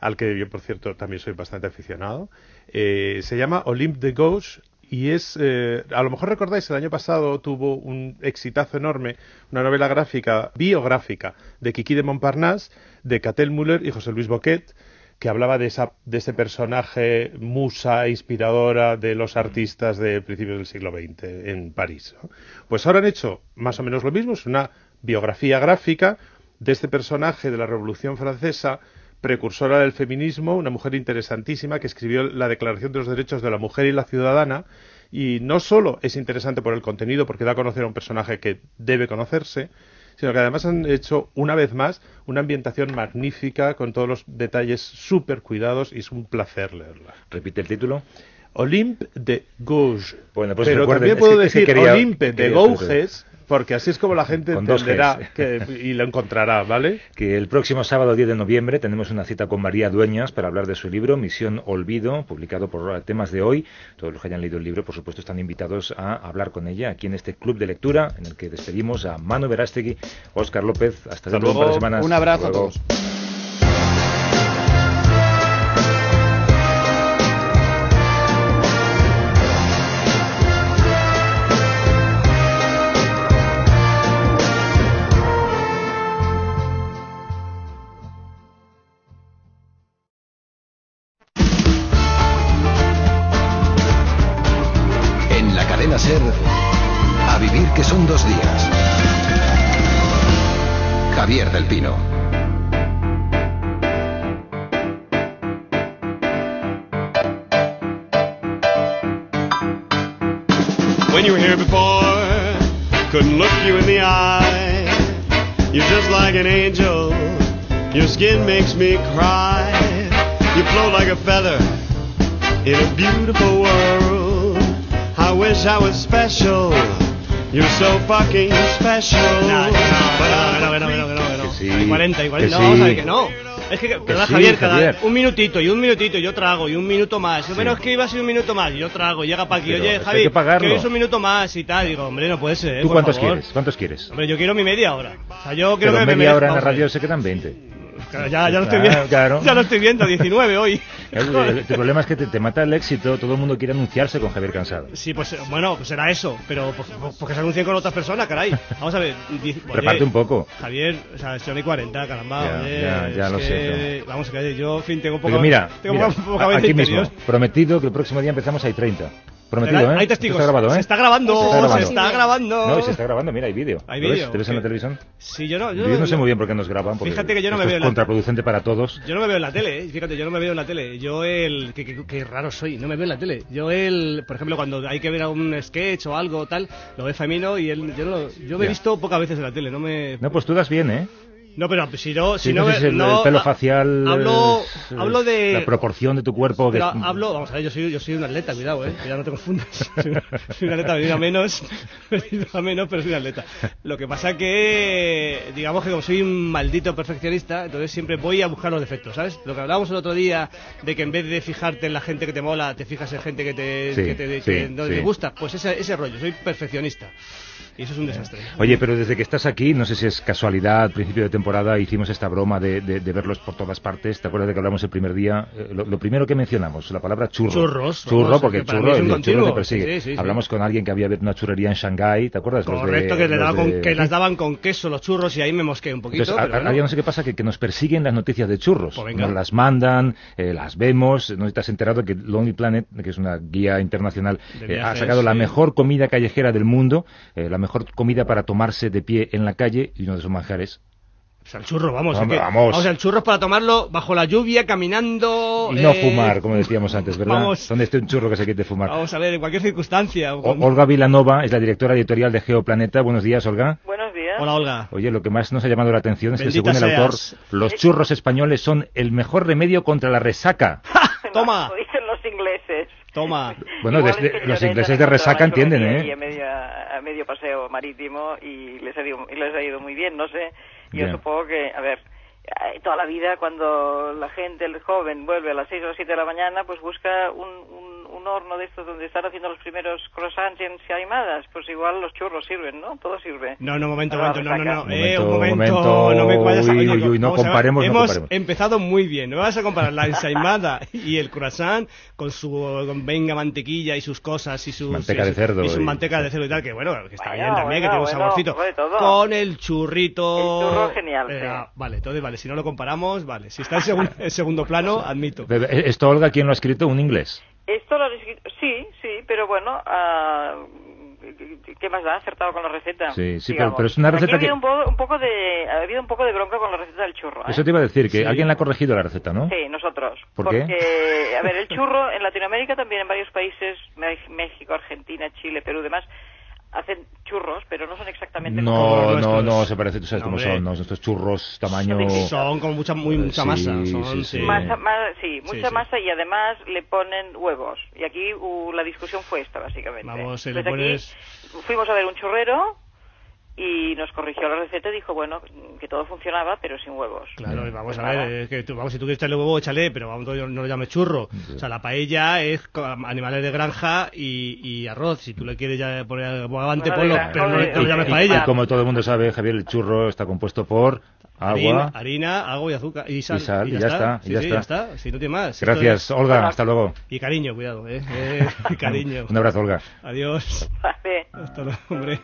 al que yo, por cierto, también soy bastante aficionado. Eh, se llama Olympe de Gauche y es, eh, a lo mejor recordáis, el año pasado tuvo un exitazo enorme, una novela gráfica, biográfica, de Kiki de Montparnasse, de Catel Müller y José Luis Boquet, que hablaba de, esa, de ese personaje musa inspiradora de los artistas de principios del siglo XX en París. ¿no? Pues ahora han hecho más o menos lo mismo, es una biografía gráfica de este personaje de la Revolución Francesa, precursora del feminismo, una mujer interesantísima que escribió la Declaración de los Derechos de la Mujer y la Ciudadana, y no solo es interesante por el contenido, porque da a conocer a un personaje que debe conocerse, sino que además han hecho una vez más una ambientación magnífica con todos los detalles súper cuidados y es un placer leerla. Repite el título. Olympe de Gouges. Bueno, pues Pero también es puedo que- es que decir quería- Olympe de Gouges, porque así es como la gente Con entenderá que- y lo encontrará, ¿vale? Que el próximo sábado 10 de noviembre tenemos una cita con María Dueñas para hablar de su libro Misión Olvido, publicado por Temas de Hoy. Todos los que hayan leído el libro, por supuesto, están invitados a hablar con ella aquí en este club de lectura en el que despedimos a Manu Verástegui, Óscar López. Hasta, dentro de un par de luego. semanas. Un abrazo Hasta a luego. todos. Makes me cry. You float like a feather in a beautiful world. I wish I was special. You're so fucking special. No, no, no, no, no, no, no, no, no. Que sí, Hay 40, hay 40. que No, vamos a ver que no. Es que, Que ¿verdad, sí, Javier, cada Javier. un minutito y un minutito yo trago y un minuto más. Sí. Bueno, es que iba a ser un minuto más y yo trago. Llega para aquí, Pero oye, Javi, que hoy es un minuto más y tal. Digo, hombre, no puede ser. ¿Tú por cuántos favor. quieres? ¿Cuántos quieres? Hombre, yo quiero mi media hora. O sea, yo creo Pero que me media merezco- hora en la radio se quedan 20. Claro, ya, ya lo estoy viendo. claro. Ya lo estoy viendo, 19 hoy. El, el problema es que te, te mata el éxito, todo el mundo quiere anunciarse con Javier Cansado. Sí, pues bueno, pues será eso, pero pues, porque se anuncien con otras personas, caray. Vamos a ver. oye, Reparte un poco. Javier, o sea, son y 40, caramba. Ya, oye, ya, ya lo que- sé, Vamos a ver, yo, en fin, tengo poca, Pero mira, tengo mira, poca, poca a- vez aquí mismo, prometido que el próximo día empezamos hay 30. Prometido, hay- ¿eh? hay testigos. Está grabado, ¿eh? Se está grabando, Se está se grabando. está grabando. No, y se está grabando, mira, hay vídeo. Hay vídeo, ¿Te ves en la televisión? Sí, yo no. Yo, no sé muy bien por qué nos graban. porque Fíjate que yo no me veo en la- contraproducente para todos. Yo no me veo en la tele, ¿eh? fíjate, yo no me veo en la tele. Yo el... Qué, qué- qué raro soy, no me veo en la tele. Yo el... Por ejemplo, cuando hay que ver algún sketch o algo tal, lo ve Femino y él... Yo, no yo me he visto pocas veces en la tele, no me... No, pues tú das bien, ¿eh? No, pero si no... Si no, el, el pelo facial. Hablo, es, hablo de... La proporción de tu cuerpo. Pero hablo, vamos a ver, yo soy, yo soy un atleta, cuidado, eh, cuidado, no te confundas. Soy, soy un atleta venido a menos, venido a menos, pero soy un atleta. Lo que pasa que, digamos que como soy un maldito perfeccionista, entonces siempre voy a buscar los defectos, ¿sabes? Lo que hablábamos el otro día de que en vez de fijarte en la gente que te mola, te fijas en gente que te, Sí, que te, sí, que no sí. te gusta, pues ese, ese rollo, soy perfeccionista. Y eso es un desastre. Oye, pero desde que estás aquí, no sé si es casualidad, al principio de temporada hicimos esta broma de, de- de verlos por todas partes. ¿Te acuerdas de que hablamos el primer día? Eh, lo, lo primero que mencionamos, la palabra churro. Churros, Churro, porque churro, es un el churro te persigue. Sí, sí, sí. Hablamos con alguien que había abierto una churrería en Shanghái, ¿te acuerdas? Los de- Correcto, que, le con- que las daban con queso los churros y ahí me mosqué un poquito. Entonces, a- pero a- bueno. había no sé qué pasa, que, que nos persiguen las noticias de churros. Pues nos las mandan, eh, las vemos. No te has enterado que Lonely Planet, que es una guía internacional, eh, ha sacado la mejor comida callejera del mundo, la mejor comida para tomarse de pie en la calle y uno de esos manjares. O sea, el churro, vamos. Hombre, es que- vamos. O sea, el churro es para tomarlo bajo la lluvia, caminando. Y no eh, fumar, como decíamos antes, ¿verdad? vamos. ¿Dónde esté un churro que se quite fumar? Vamos a ver, en cualquier circunstancia. O- Olga Vilanova es la directora editorial de Geoplaneta. Buenos días, Olga. Buenos días. Hola, Olga. Oye, lo que más nos ha llamado la atención es que Bendita según el autor, los churros españoles son el mejor remedio contra la resaca. Toma. Lo dicen los ingleses. Toma. Bueno, desde- es que los ingleses de resaca entienden, ¿eh? media- a medio paseo marítimo y les, ha ido, y les ha ido muy bien, no sé. Yo supongo que, a ver, eh, toda la vida cuando la gente, el joven, vuelve a las 6 o las 7 de la mañana, pues busca un, un horno de estos donde están haciendo los primeros croissants y ensaimadas. Pues igual los churros sirven, ¿no? Todo sirve. No, no, momento, Para la momento, no, no, no. Eh, un Momento, momento, momento. no me vayas a Uy, uy, uy, no vamos a ver, comparemos, no Hemos comparemos. empezado muy bien. No me vas a comparar la ensaimada y el croissant con su con venga mantequilla y sus cosas y sus Manteca de y su- cerdo y su y- manteca de cerdo y tal que bueno que está Bueno, bien también que tiene un saborcito con el churrito El churro genial, Eh, sí. ah, vale entonces vale si no lo comparamos vale si está en, segun- en segundo plano admito eh, ¿Esto, Olga, quién lo ha escrito? ¿Un inglés? Esto lo han escrito, sí, sí, pero bueno, ah, ¿qué más da? Acertado con la receta. Sí, sí, pero- pero es una Aquí receta ha habido que- un, po- un poco de, ha habido un poco de bronca con la receta del churro. ¿eh? Eso te iba a decir, que Sí. alguien le ha corregido la receta, ¿no? Sí, nosotros. ¿Por qué? Porque, a ver, el churro en Latinoamérica también en varios países, México, Argentina, Chile, Perú, demás, hacen churros, pero no son exactamente como No, los no, nuestros. no, se parece, tú sabes No, cómo son, ¿no? Estos churros tamaño... son con mucha muy mucha Sí, masa sí, son, sí. sí. Masa, ma- sí, mucha sí. masa y además le ponen huevos. Y aquí uh, la discusión fue esta, básicamente. Vamos, se le Entonces aquí pones- fuimos a ver un churrero y nos corrigió la receta y dijo, bueno, que todo funcionaba, pero sin huevos. Claro, y vamos Pues a ver, es que tú, vamos, si tú quieres echarle huevo, échale, pero vamos, no, no lo llames churro. O sea, la paella es animales de granja y, y arroz. Si tú le quieres ya poner bogavante, Bueno, ponlo, granja, pero no, de- no lo llames y, paella. y como todo el mundo sabe, Javier, el churro está compuesto por agua. harina, agua y azúcar. Y sal. Y sal, y ya está, y Sí, ya sí, está. Si no tiene más. Esto Gracias, es- Olga, hasta luego. Y cariño, cuidado, eh. eh, y cariño. Un abrazo, Olga. Adiós. Vale. Hasta luego, hombre.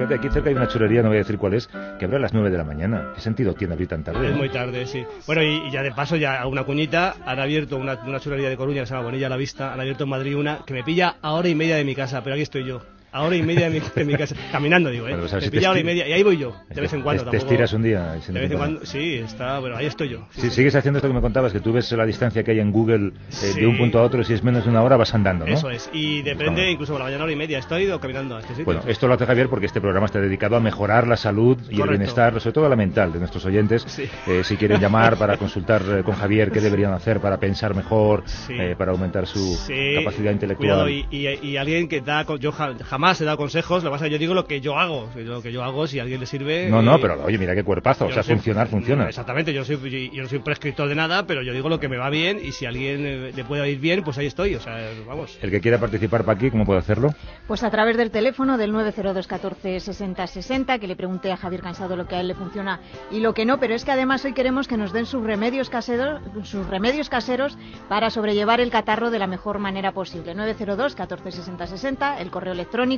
Fíjate, aquí cerca hay una churrería, no voy a decir cuál es, que abre a las 9 de la mañana. ¿Qué sentido tiene abrir tan tarde? Es muy tarde, sí. Bueno, y, y ya de paso, ya una cuñita, han abierto una, una churrería de Coruña que se llama Bonilla a la Vista, han abierto en Madrid una que me pilla a hora y media de mi casa, pero aquí estoy yo. A hora y media de mi, de mi casa. Caminando, digo, ¿eh? Bueno, pues me si te pilla hora y media, y ahí voy yo, de vez en cuando. te- te tampoco- estiras un día, De vez en cuando, sí, está, bueno, ahí estoy yo. Si sigues haciendo esto que me contabas, que tú ves la distancia que hay en Google eh, Sí. de un punto a otro, si es menos de una hora vas andando, ¿no? Eso es, y depende, incluso por la mañana hora y media, estoy ido caminando a este sitio. Bueno, esto lo hace Javier porque este programa está dedicado a mejorar la salud y el Correcto. bienestar, sobre todo la mental de nuestros oyentes. Sí. Eh, si quieren llamar para consultar eh, con Javier qué deberían hacer para pensar mejor, Sí. eh, para aumentar su Sí, capacidad intelectual. Cuidado, y, y- y alguien que da. Yo ja- jamás jamás he dado consejos, lo que pasa es que yo digo lo que yo hago. Lo que yo hago, si a alguien le sirve. No, no, y- pero oye, mira qué cuerpazo. O sea, soy- funcionar, funciona. Exactamente, yo, no soy, yo no soy prescriptor de nada, pero yo digo lo que me va bien y si a alguien eh, le puede ir bien, pues ahí estoy. O sea, vamos. El que quiera participar para aquí, ¿cómo puede hacerlo? Pues a través del teléfono del 902 14 60 60, que le pregunté a Javier Cansado lo que a él le funciona y lo que no, pero es que además hoy queremos que nos den sus remedios caseros, sus remedios caseros para sobrellevar el catarro de la mejor manera posible. 902 14 60 60, el correo electrónico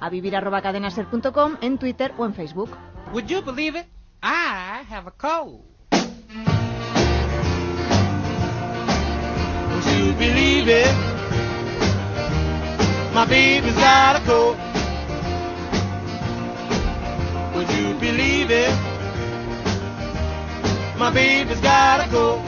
a vivir arroba cadenaser.com, en Twitter o en Facebook. Would you believe it? I have a cold. Would you believe it? My baby's got a cold. Would you believe it? My baby's got a cold.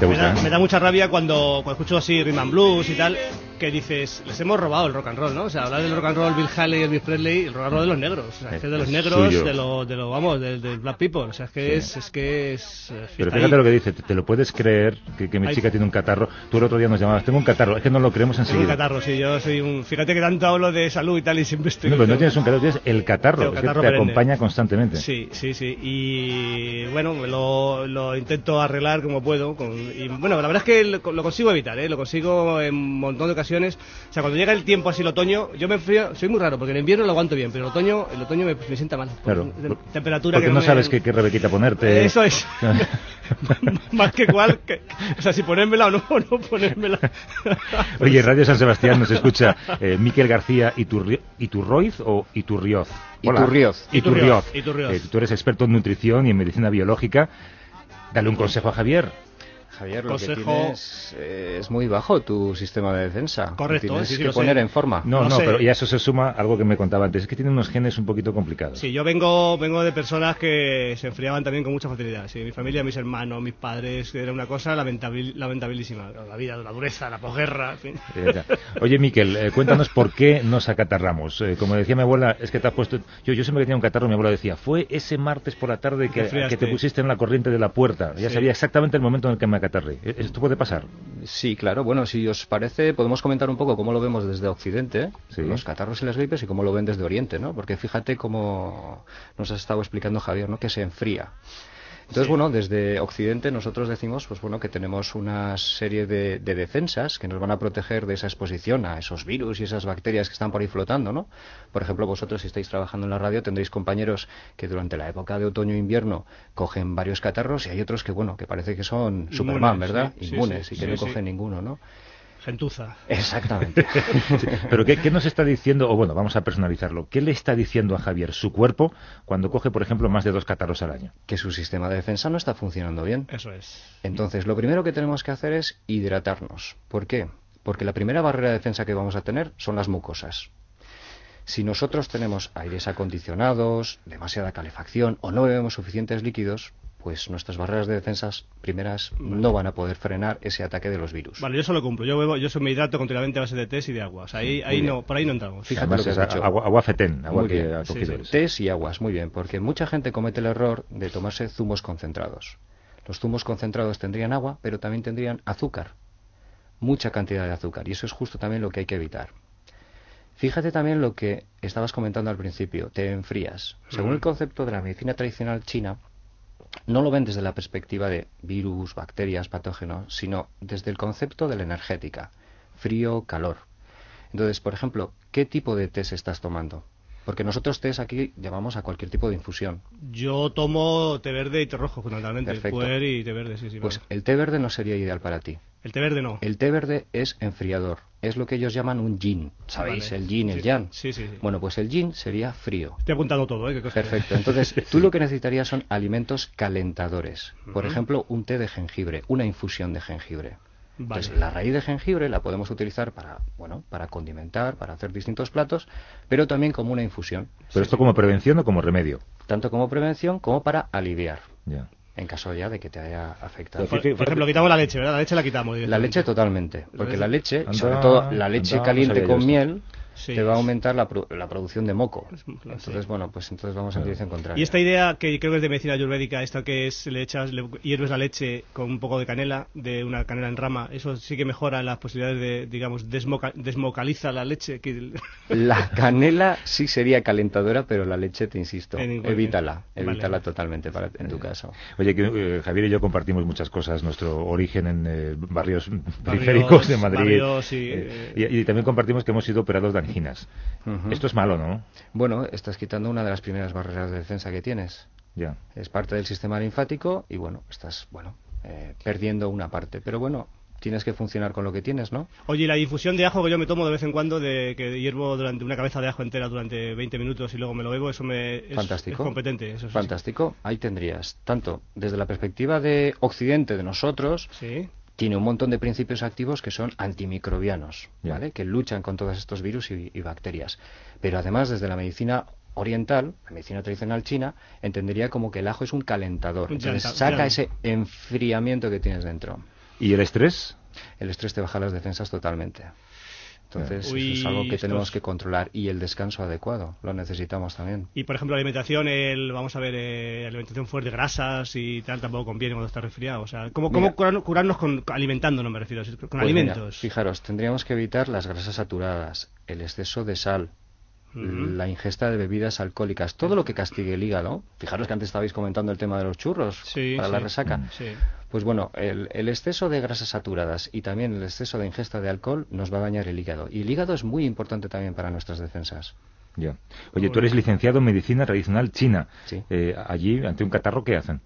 ¿Te Me da, me da mucha rabia cuando, cuando escucho así rhythm and blues y tal, que dices, les hemos robado el rock and roll, ¿no? O sea, hablar del rock and roll, Bill Haley y Elvis Presley, el rock and roll de los negros, o sea, es de los negros, suyo. de lo, de lo, vamos, del black people, o sea, es que es, es que es... Pero fíjate ahí. lo que dice, te, te lo puedes creer que, que mi Ay. chica tiene un catarro. Tú el otro día nos llamabas, tengo un catarro, es que no lo creemos Tengo un enseguida. catarro, sí, yo soy un... Fíjate que tanto hablo de salud y tal y siempre estoy... No, pero no tienes un catarro, tienes el catarro, que te acompaña constantemente. Sí, sí, sí. Y bueno, lo, lo intento arreglar como puedo. con- y bueno, la verdad es que lo, lo consigo evitar, ¿eh? Lo consigo en un montón de ocasiones. O sea, cuando llega el tiempo así, el otoño, yo me enfrío, soy muy raro, porque en invierno lo aguanto bien, pero el otoño, el otoño me, me sienta mal. Claro. Tem- temperatura Porque que no me- sabes qué, qué rebequita ponerte. Eso es. Más que cual, que- o sea, si ponérmela o no, o no ponérmela. Oye, Radio San Sebastián nos escucha eh, Miquel García Iturri- Iturroiz o Iturrioz. Hola. Iturrioz. Iturrioz. Iturrioz. Eh, tú eres experto en nutrición y en medicina biológica. Dale un consejo a Javier. Javier, lo Consejo- que tienes eh, es muy bajo tu sistema de defensa. Correcto, Tienes sí, sí, que sé. poner en forma. No, No no, sé. pero y a eso se suma algo que me contaba antes. Es que tiene unos genes un poquito complicados. Sí, yo vengo, vengo de personas que se enfriaban también con mucha facilidad. Sí, mi familia, mis hermanos, mis padres, que era una cosa lamentabil- lamentabilísima. La vida, la dureza, la posguerra, en fin. Oye, Miquel, eh, cuéntanos por qué nos acatarramos. Eh, como decía mi abuela, es que te has puesto... Yo, yo siempre que tenía un catarro, mi abuela decía, fue ese martes por la tarde que, te pusiste en la corriente de la puerta. Ya Sí. sabía exactamente el momento en el que me acatarré. Eh, ¿Esto puede pasar? Sí, claro. Bueno, si os parece, podemos comentar un poco cómo lo vemos desde Occidente, Sí. los catarros y las gripes, y cómo lo ven desde Oriente, ¿no? Porque fíjate cómo nos ha estado explicando Javier, ¿no? Que se enfría. Entonces, Sí. bueno, desde Occidente nosotros decimos, pues bueno, que tenemos una serie de, de defensas que nos van a proteger de esa exposición a esos virus y esas bacterias que están por ahí flotando, ¿no? Por ejemplo, vosotros si estáis trabajando en la radio tendréis compañeros que durante la época de otoño e invierno cogen varios catarros y hay otros que, bueno, que parece que son Superman, ¿verdad? sí, Inmunes sí, y que no cogen ninguno, ¿no? Gentuza. Exactamente. Sí, Pero ¿qué, qué nos está diciendo? O bueno, vamos a personalizarlo. ¿Qué le está diciendo a Javier su cuerpo cuando coge, por ejemplo, más de dos catarros al año? que su sistema de defensa no está funcionando bien. Eso es. Entonces, lo primero que tenemos que hacer es hidratarnos. ¿Por qué? Porque la primera barrera de defensa que vamos a tener son las mucosas. Si nosotros tenemos aires acondicionados, demasiada calefacción o no bebemos suficientes líquidos, pues nuestras barreras de defensas primeras no van a poder frenar ese ataque de los virus. Vale, yo solo cumplo. Yo bebo, yo me hidrato continuamente a base de test y de agua. O sea, ahí, ahí no, por ahí no entramos. Fíjate Además, lo que es has dicho. agua, agua fetén, agua Muy que bien. ha Sí, cogido sí. Tés y aguas, muy bien, porque mucha gente comete el error de tomarse zumos concentrados. Los zumos concentrados tendrían agua, pero también tendrían azúcar, mucha cantidad de azúcar, y eso es justo también lo que hay que evitar. Fíjate también lo que estabas comentando al principio, te enfrías. Según el concepto de la medicina tradicional china, no lo ven desde la perspectiva de virus, bacterias, patógenos, sino desde el concepto de la energética, frío, calor. Entonces, por ejemplo, ¿qué tipo de test estás tomando? Porque nosotros test aquí llamamos a cualquier tipo de infusión. Yo tomo té verde y té rojo, fundamentalmente. Perfecto. Puer y té verde, sí, sí. Pues el té verde no sería ideal para ti. El té verde no. El té verde es enfriador. Es lo que ellos llaman un yin. ¿Sabéis? Vale. El yin, el yang. Sí, sí, sí. Bueno, pues el yin sería frío. Estoy apuntando todo, ¿eh? Qué cosa. Perfecto. Entonces, tú lo que necesitarías son alimentos calentadores. Por ejemplo, un té de jengibre, una infusión de jengibre. Vale. Entonces, la raíz de jengibre la podemos utilizar para, bueno, para condimentar, para hacer distintos platos, pero también como una infusión, ¿Pero esto como prevención o como remedio? tanto como prevención como para aliviar, Ya. en caso ya de que te haya afectado. Por, por ejemplo, quitamos la leche, ¿verdad? La leche la quitamos. La leche totalmente, porque la leche, Anda, sobre todo la leche anda, caliente con esto. miel, Sí. te va a aumentar la, la producción de moco. Entonces, sí. bueno, pues entonces vamos en dirección contraria. Y esta idea que creo que es de medicina ayurvédica, esta que es le echas, le hierves la leche con un poco de canela, de una canela en rama, eso sí que mejora las posibilidades de, digamos, desmoca- desmocaliza la leche. Que... La canela sí sería calentadora, pero la leche, te insisto, evítala, Vale. evítala totalmente para, en tu caso. Oye, que eh, Javier y yo compartimos muchas cosas, nuestro origen en eh, barrios periféricos de Madrid. barrios, sí, eh, y, y también compartimos que hemos sido operados de Esto es malo, ¿no? Bueno, estás quitando una de las primeras barreras de defensa que tienes. Ya. Es parte del sistema linfático y bueno, estás, bueno, eh, perdiendo una parte. Pero bueno, tienes que funcionar con lo que tienes, ¿no? Oye, y la infusión de ajo que yo me tomo de vez en cuando, de que hiervo durante una cabeza de ajo entera durante 20 minutos y luego me lo bebo, eso me es, Fantástico. es competente. Eso sí. Fantástico. Ahí tendrías, tanto desde la perspectiva de Occidente, de nosotros, Sí. Tiene un montón de principios activos que son antimicrobianos. ¿vale? Que luchan con todos estos virus y, y bacterias. Pero además, desde la medicina oriental, la medicina tradicional china, entendería como que el ajo es un calentador. Entonces, saca ese enfriamiento que tienes dentro. ¿Y el estrés? El estrés te baja las defensas totalmente. Entonces, Uy, eso es algo que estos- tenemos que controlar. Y el descanso adecuado, lo necesitamos también. Y por ejemplo, la alimentación, el, vamos a ver, eh, alimentación fuerte, grasas y tal, tampoco conviene cuando estás resfriado. O sea, ¿cómo, cómo curarnos con, alimentándonos, me refiero? Con Pues alimentos. mira, fijaros, tendríamos que evitar las grasas saturadas, el exceso de sal, La ingesta de bebidas alcohólicas, todo lo que castigue el hígado. Fijaros que antes estabais comentando el tema de los churros Sí, para la resaca. Sí. Pues bueno, el, el exceso de grasas saturadas y también el exceso de ingesta de alcohol nos va a dañar el hígado. Y el hígado es muy importante también para nuestras defensas. Ya. Oye, tú eres licenciado en medicina tradicional china. Sí. Eh, allí, ante un catarro, ¿qué hacen?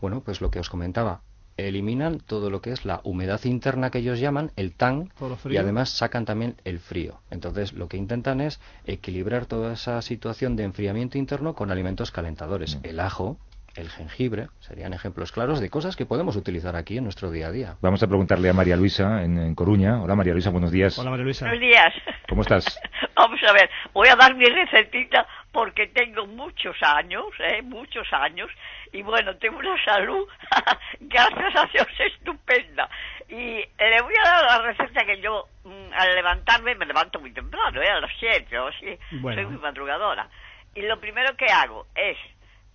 Bueno, pues lo que os comentaba, eliminan todo lo que es la humedad interna que ellos llaman, el TAN, y además sacan también el frío. Entonces, lo que intentan es equilibrar toda esa situación de enfriamiento interno con alimentos calentadores. El ajo, el jengibre, serían ejemplos claros de cosas que podemos utilizar aquí en nuestro día a día. Vamos a preguntarle a María Luisa en, en Coruña. Hola María Luisa, buenos días. Hola, María Luisa. Buenos días. ¿Cómo estás? Vamos a ver, voy a dar mi recetita porque tengo muchos años, ¿eh? muchos años, y bueno, tengo una salud, gracias a Dios, estupenda. Y le voy a dar la receta que yo, mm, al levantarme, me levanto muy temprano, ¿eh? a las 7 o así, Bueno. soy muy madrugadora. Y lo primero que hago es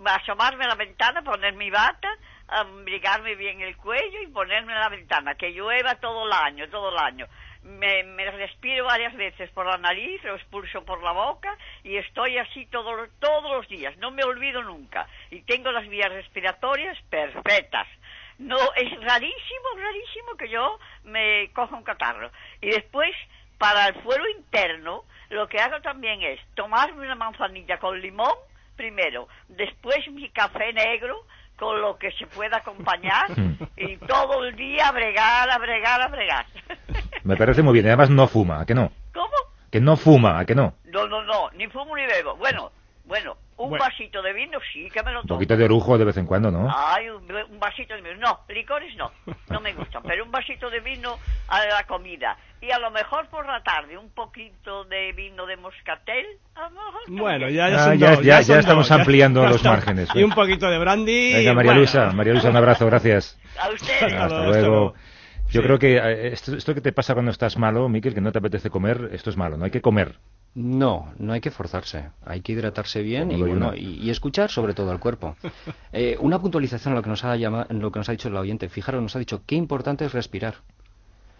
asomarme a la ventana, poner mi bata, abrigarme bien el cuello y ponerme en la ventana, que llueva todo el año, todo el año. Me, me respiro varias veces por la nariz, lo expulso por la boca y estoy así todo, todos los días, no me olvido nunca. Y tengo las vías respiratorias perfectas. No, es rarísimo, rarísimo que yo me coja un catarro. Y después, para el fuero interno, lo que hago también es tomarme una manzanilla con limón, primero, después mi café negro, con lo que se pueda acompañar, y todo el día a bregar, a bregar, a bregar. Me parece muy bien. Además, no fuma, ¿a que no? ¿Cómo? Que no fuma, ¿a que no? No, no, no, ni fumo ni bebo. Bueno, bueno, un Bueno. vasito de vino sí que me lo Un tomo. poquito de orujo de vez en cuando, ¿no? Ay, un, un vasito de vino. No, licores no, no me gustan, pero un vasito de vino a la comida. Y a lo mejor por la tarde un poquito de vino de moscatel. A lo mejor Bueno, ya, ya Ah, ya- dos, ya- ya estamos dos, ampliando ya los márgenes, Y un poquito de brandy. Venga, María bueno. Luisa, María Luisa, un abrazo, gracias. A usted. Hasta luego. Yo creo que eh, esto, esto que te pasa cuando estás malo, Miquel, que no te apetece comer, esto es malo, no hay que comer. No, no hay que forzarse. Hay que hidratarse bien y, bueno, y, y escuchar sobre todo al cuerpo. Eh, una puntualización a lo que nos ha llama- en lo que nos ha dicho el oyente. Fijaros, nos ha dicho qué importante es respirar.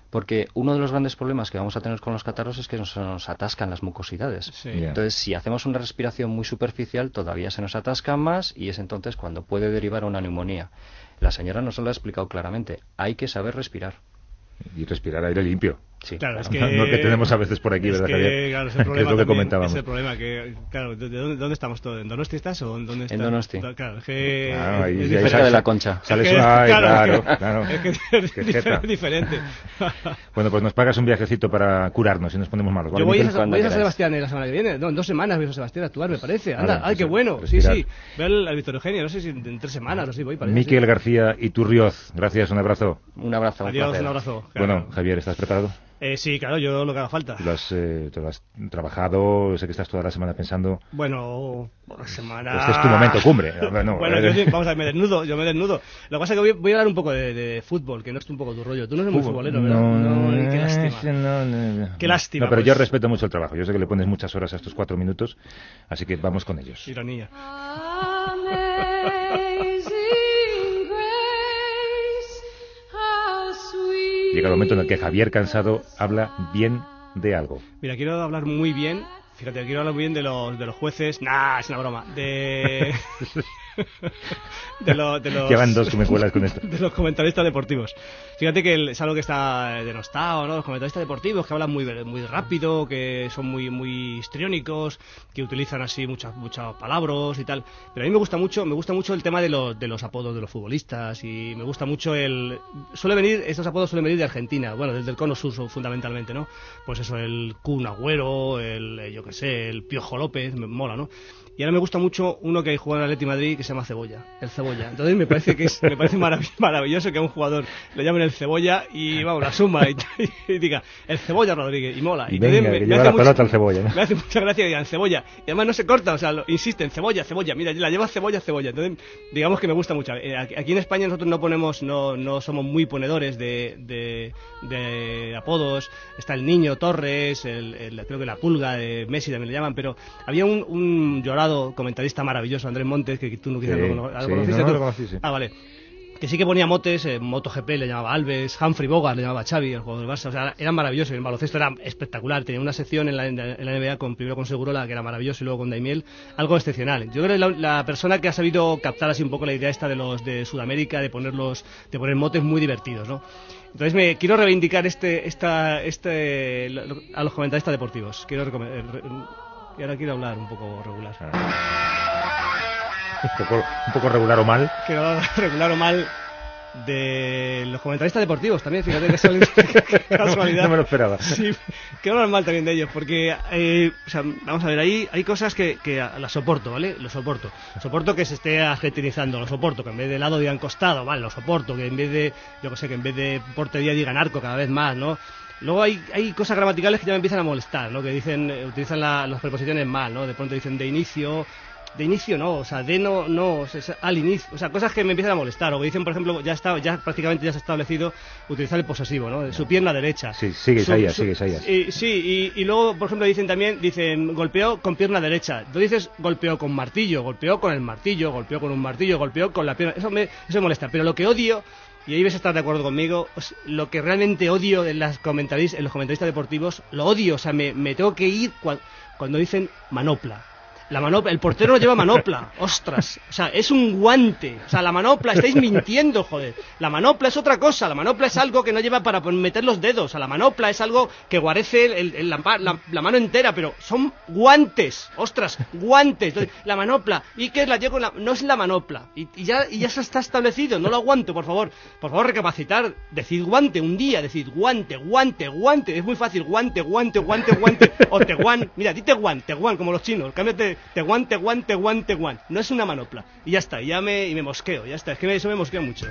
Porque uno de los grandes problemas que vamos a tener con los catarros es que nos, nos atascan las mucosidades. Sí. Entonces, si hacemos una respiración muy superficial, todavía se nos atascan más y es entonces cuando puede derivar una neumonía. La señora nos lo ha explicado claramente. Hay que saber respirar. Y respirar aire limpio. Sí, Claro, es No- que... no que tenemos a veces por aquí, es ¿verdad, que, Javier? Claro, es Que el es problema lo que también, comentábamos. Es el problema que, claro, ¿de dónde, dónde estamos todos? ¿En Donosti estás o en dónde estás? Donosti. Claro, es que... Ah, ahí- es ahí diferente. Cerca de la concha. Sales Es que- ay, claro, es claro, que- claro. Es que es difer- jeta. diferente. Bueno, pues nos pagas un viajecito para curarnos y nos ponemos malos. ¿vale, Yo voy a, voy a San Sebastián la semana que viene. No, en dos semanas voy a San Sebastián a actuar, me parece. Anda, ay, qué pues, bueno. Sí, respirar. sí. Ve al, al Víctor Eugenio, no sé si en, en tres semanas o así voy. Parece, Miquel sí. García Iturrioz, gracias, un abrazo. Un abrazo, Adiós, un abrazo. Bueno, Javier, ¿estás preparado? Eh, sí, claro, yo lo que haga falta. Lo has, eh, te lo has trabajado, sé que estás toda la semana pensando. Bueno, la semana... Este es tu momento cumbre. Bueno, bueno, eh, yo sí, vamos a ver, me desnudo, yo me desnudo. Lo que pasa es que voy, voy a hablar un poco de, de fútbol, que no es un poco tu rollo. Tú no eres muy Fútbol. futbolero, ¿verdad? No, qué eh, lástima. no, no, no. Qué lástima, No, pero pues. yo respeto mucho el trabajo. Yo sé que le pones muchas horas a estos cuatro minutos, así que vamos con ellos. Ironía. Llega el momento en el que Javier Cansado habla bien de algo. Mira, quiero hablar muy bien. Fíjate, quiero hablar muy bien de los, de los jueces. Nah, es una broma. De. de, lo- de los. Ya van dos que me cuelas con esto. de los comentaristas deportivos. Fíjate que el- es algo que está denostado, ¿no? Los comentaristas deportivos que hablan muy, muy rápido, que son muy, muy histriónicos, que utilizan así muchas, muchas palabras y tal. Pero a mí me gusta mucho, me gusta mucho el tema de los, de los apodos de los futbolistas y me gusta mucho el... Suele venir, estos apodos suelen venir de Argentina, bueno, desde el cono sur fundamentalmente, ¿no? Pues eso, el Kun Agüero, el, eh, yo qué sé, el Piojo López, me mola, ¿no? Y ahora me gusta mucho uno que juega en Atleti Madrid que se llama Cebolla, el Cebolla. Entonces me parece que es, me parece marav- maravilloso que a un jugador le llamen el Cebolla y vamos, la suma y, y diga el Cebolla Rodríguez y mola. Y Venga, entonces que lleva la pelota al Cebolla, ¿no? Me hace mucha gracia que digan Cebolla. Y además no se corta, o sea, lo- insisten, Cebolla, Cebolla. Mira, la lleva Cebolla, Cebolla. Entonces, digamos que me gusta mucho. Eh, Aquí aquí en España nosotros no ponemos, no, no somos muy ponedores de, de, de apodos. Está el Niño Torres, el, el- creo que la Pulga de Messi también le llaman, pero había un, un llorado comentarista maravilloso, Andrés Montes, que tú no quizás Sí, lo, cono- ¿lo sí, conociste no, tú? lo conocí, sí. Ah, vale. Que sí que ponía motes, en MotoGP le llamaba Alves, Humphrey Bogart le llamaba Xavi, el jugador del Barça, o sea, eran maravillosos, el baloncesto era espectacular, tenía una sección en la, en la NBA con, primero con Segurola, que era maravilloso, y luego con Daimiel, algo excepcional. Yo creo que la, la persona que ha sabido captar así un poco la idea esta de los de Sudamérica, de ponerlos, de poner motes muy divertidos, ¿no? Entonces me quiero reivindicar este, esta, este, lo- a los comentaristas deportivos. Quiero eh, y ahora quiero hablar un poco regular. Un poco, un poco regular o mal. Quiero hablar regular o mal de los comentaristas deportivos también, fíjate que casualidad. No me lo esperaba. Sí, quiero hablar mal también de ellos, porque, eh, o sea, vamos a ver, hay, hay cosas que, que las soporto, ¿vale? Lo soporto. Soporto que se esté argentinizando, lo soporto, que en vez de lado digan costado, ¿vale? Lo soporto, que en vez de, yo que sé, que en vez de portería digan arco cada vez más, ¿no? Luego hay, hay cosas gramaticales que ya me empiezan a molestar, ¿no? Que dicen, eh, utilizan la- las preposiciones mal, ¿no? De pronto dicen de inicio, de inicio no, o sea, de no, no, o sea, al inicio, o sea, cosas que me empiezan a molestar, o que dicen, por ejemplo, ya está, ya prácticamente ya se ha establecido utilizar el posesivo, ¿no? De su pierna derecha. Sí, sigue su- sigue Isaías. y- sí, y, y luego, por ejemplo, dicen también, dicen, golpeó con pierna derecha. Tú dices, golpeó con martillo, golpeó con el martillo, golpeó con un martillo, golpeó con la pierna. Eso me, eso me molesta. Pero lo que odio, y ahí ves a estar de acuerdo conmigo, lo que realmente odio en, las comentaris- en los comentaristas deportivos, lo odio, o sea, me, me tengo que ir cua- cuando dicen manopla. La manopla, el portero no lleva manopla, ostras, o sea, es un guante, o sea, la manopla, estáis mintiendo, joder. La manopla es otra cosa, la manopla es algo que no lleva para meter los dedos, o sea, la manopla es algo que guarece el- el- la, pa- la- la mano entera, pero son guantes, ostras, guantes. Entonces, la manopla, ¿y qué es la llevo? No es la manopla, y, y ya, y ya se está establecido, no lo aguanto, por favor, por favor, recapacitar, decid guante un día, decid guante, guante, guante, es muy fácil, guante, guante, guante, guante, o teguan, mira, di teguan, teguan, como los chinos, cámbiate, teguan, teguan, teguan, teguan, no es una manopla, y ya está, ya me, y me mosqueo, ya está, es que me- eso me mosquea mucho.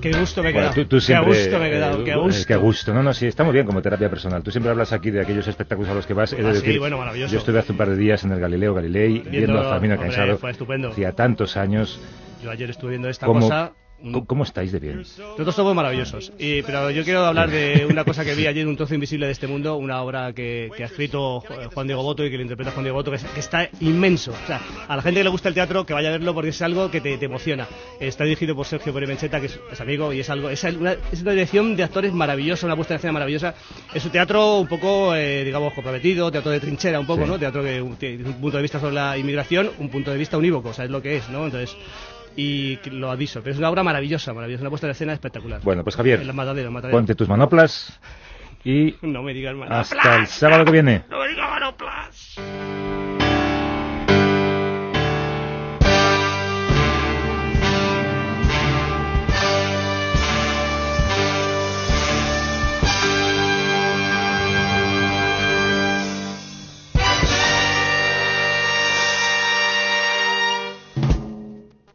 Qué gusto me he Bueno, quedado. tú, tú siempre, Qué gusto me he quedado. eh, Qué es gusto. que a gusto. No, no, sí, está muy bien como terapia personal. Tú siempre hablas aquí de aquellos espectáculos a los que vas. He de Ah, sí, decir, bueno, maravilloso. Yo estuve hace un par de días en el Galileo Galilei viendo, a Fermino hombre, Cansado. fue estupendo. Hacía tantos años. Yo ayer estuve viendo esta ¿Cómo, cosa. ¿Cómo, cómo estáis de bien? Nosotros somos maravillosos. Y, pero yo quiero hablar de una cosa que vi ayer, Un trozo invisible de este mundo, una obra que, que ha escrito Ju- Juan Diego Boto y que lo interpreta Juan Diego Boto, que, es- que está inmenso. O sea, a la gente que le gusta el teatro, que vaya a verlo porque es algo que te, te emociona. Está dirigido por Sergio Pérez Mencheta, que es, es amigo, y es algo es una, es una dirección de actores maravillosa, una puesta en escena maravillosa. Es un teatro un poco, eh, digamos, comprometido, teatro de trinchera un poco, Sí. ¿no? Teatro que tiene un punto de vista sobre la inmigración, un punto de vista unívoco, o sea, es lo que es, ¿no? Entonces y lo aviso, pero es una obra maravillosa, maravillosa, una puesta en escena espectacular. Bueno, pues Javier, ponte tus manoplas y No me digas manoplas. hasta el sábado que viene. No me digas manoplas.